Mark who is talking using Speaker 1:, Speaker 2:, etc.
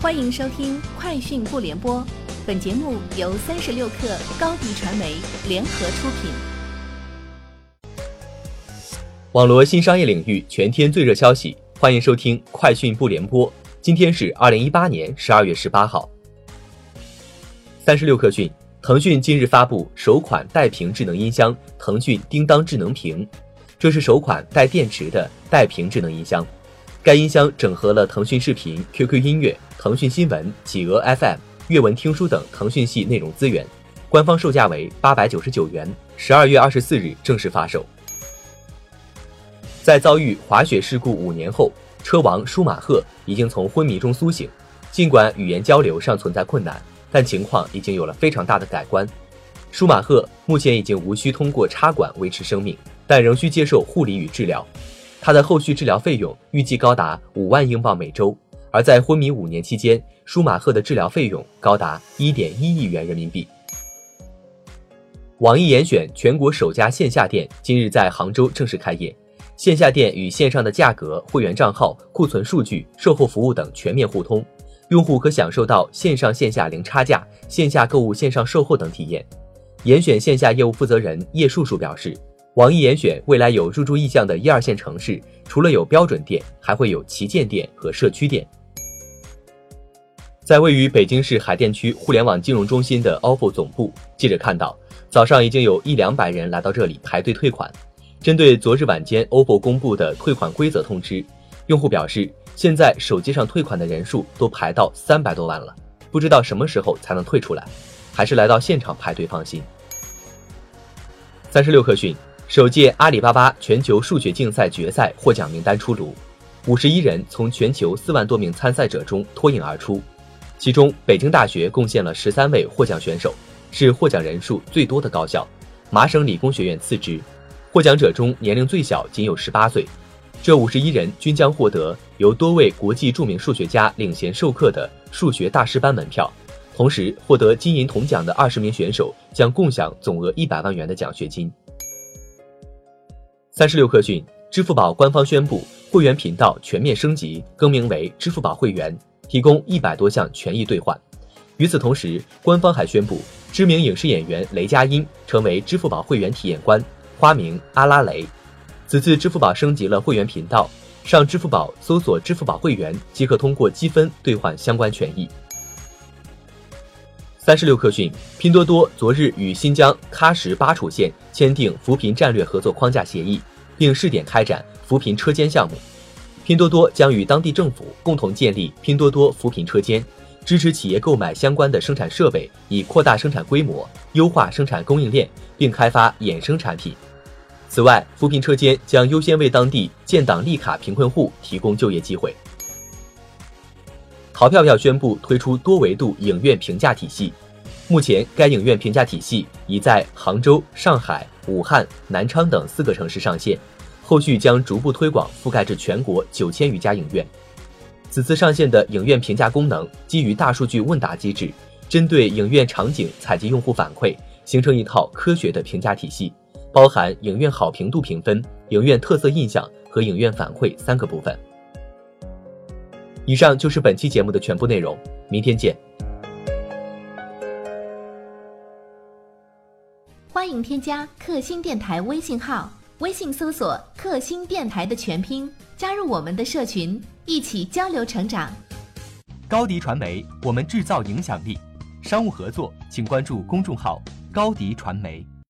Speaker 1: 欢迎收听《快讯不联播》，本节目由三十六克高低传媒联合出品。
Speaker 2: 网罗新商业领域全天最热消息，欢迎收听《快讯不联播》。今天是二零一八年十二月十八号。三十六克讯，腾讯近日发布首款带屏智能音箱——腾讯叮当智能屏，这是首款带电池的带屏智能音箱。该音箱整合了腾讯视频、QQ 音乐、腾讯新闻、企鹅 FM、阅文听书等腾讯系内容资源，官方售价为八百九十九元，十二月二十四日正式发售。在遭遇滑雪事故五年后，车王舒马赫已经从昏迷中苏醒，尽管语言交流尚存在困难，但情况已经有了非常大的改观。舒马赫目前已经无需通过插管维持生命，但仍需接受护理与治疗。他的后续治疗费用预计高达五万英镑每周，而在昏迷五年期间，舒马赫的治疗费用高达一点一亿元人民币。网易严选全国首家线下店今日在杭州正式开业，线下店与线上的价格、会员账号、库存数据、售后服务等全面互通，用户可享受到线上线下零差价、线下购物、线上售后等体验。严选线下业务负责人叶树树表示。网易严选未来有入驻意向的一二线城市，除了有标准店，还会有旗舰店和社区店。在位于北京市海淀区互联网金融中心的 OPPO 总部，记者看到，早上已经有一两百人来到这里排队退款。针对昨日晚间 OPPO 公布的退款规则通知，用户表示，现在手机上退款的人数都排到三百多万了，不知道什么时候才能退出来，还是来到现场排队放心。三十六氪讯。首届阿里巴巴全球数学竞赛决赛获奖名单出炉，五十一人从全球四万多名参赛者中脱颖而出，其中北京大学贡献了十三位获奖选手，是获奖人数最多的高校，麻省理工学院次之。获奖者中年龄最小仅有十八岁，这五十一人均将获得由多位国际著名数学家领衔授课的数学大师班门票，同时获得金银铜奖的二十名选手将共享总额一百万元的奖学金。三十六氪讯，支付宝官方宣布会员频道全面升级，更名为支付宝会员，提供一百多项权益兑换。与此同时，官方还宣布，知名影视演员雷佳音成为支付宝会员体验官，花名阿拉雷。此次支付宝升级了会员频道，上支付宝搜索“支付宝会员”即可通过积分兑换相关权益。三十六氪讯，拼多多昨日与新疆喀什巴楚县签订扶贫战略合作框架协议，并试点开展扶贫车间项目。拼多多将与当地政府共同建立拼多多扶贫车间，支持企业购买相关的生产设备，以扩大生产规模、优化生产供应链，并开发衍生产品。此外，扶贫车间将优先为当地建档立卡贫困户提供就业机会。淘票票宣布推出多维度影院评价体系，目前该影院评价体系已在杭州、上海、武汉、南昌等四个城市上线，后续将逐步推广覆盖至全国九千余家影院。此次上线的影院评价功能基于大数据问答机制，针对影院场景采集用户反馈，形成一套科学的评价体系，包含影院好评度评分、影院特色印象和影院反馈三个部分。以上就是本期节目的全部内容，明天见。
Speaker 1: 欢迎添加克星电台微信号，微信搜索“克星电台”的全拼，加入我们的社群，一起交流成长。
Speaker 2: 高迪传媒，我们制造影响力。商务合作，请关注公众号“高迪传媒”。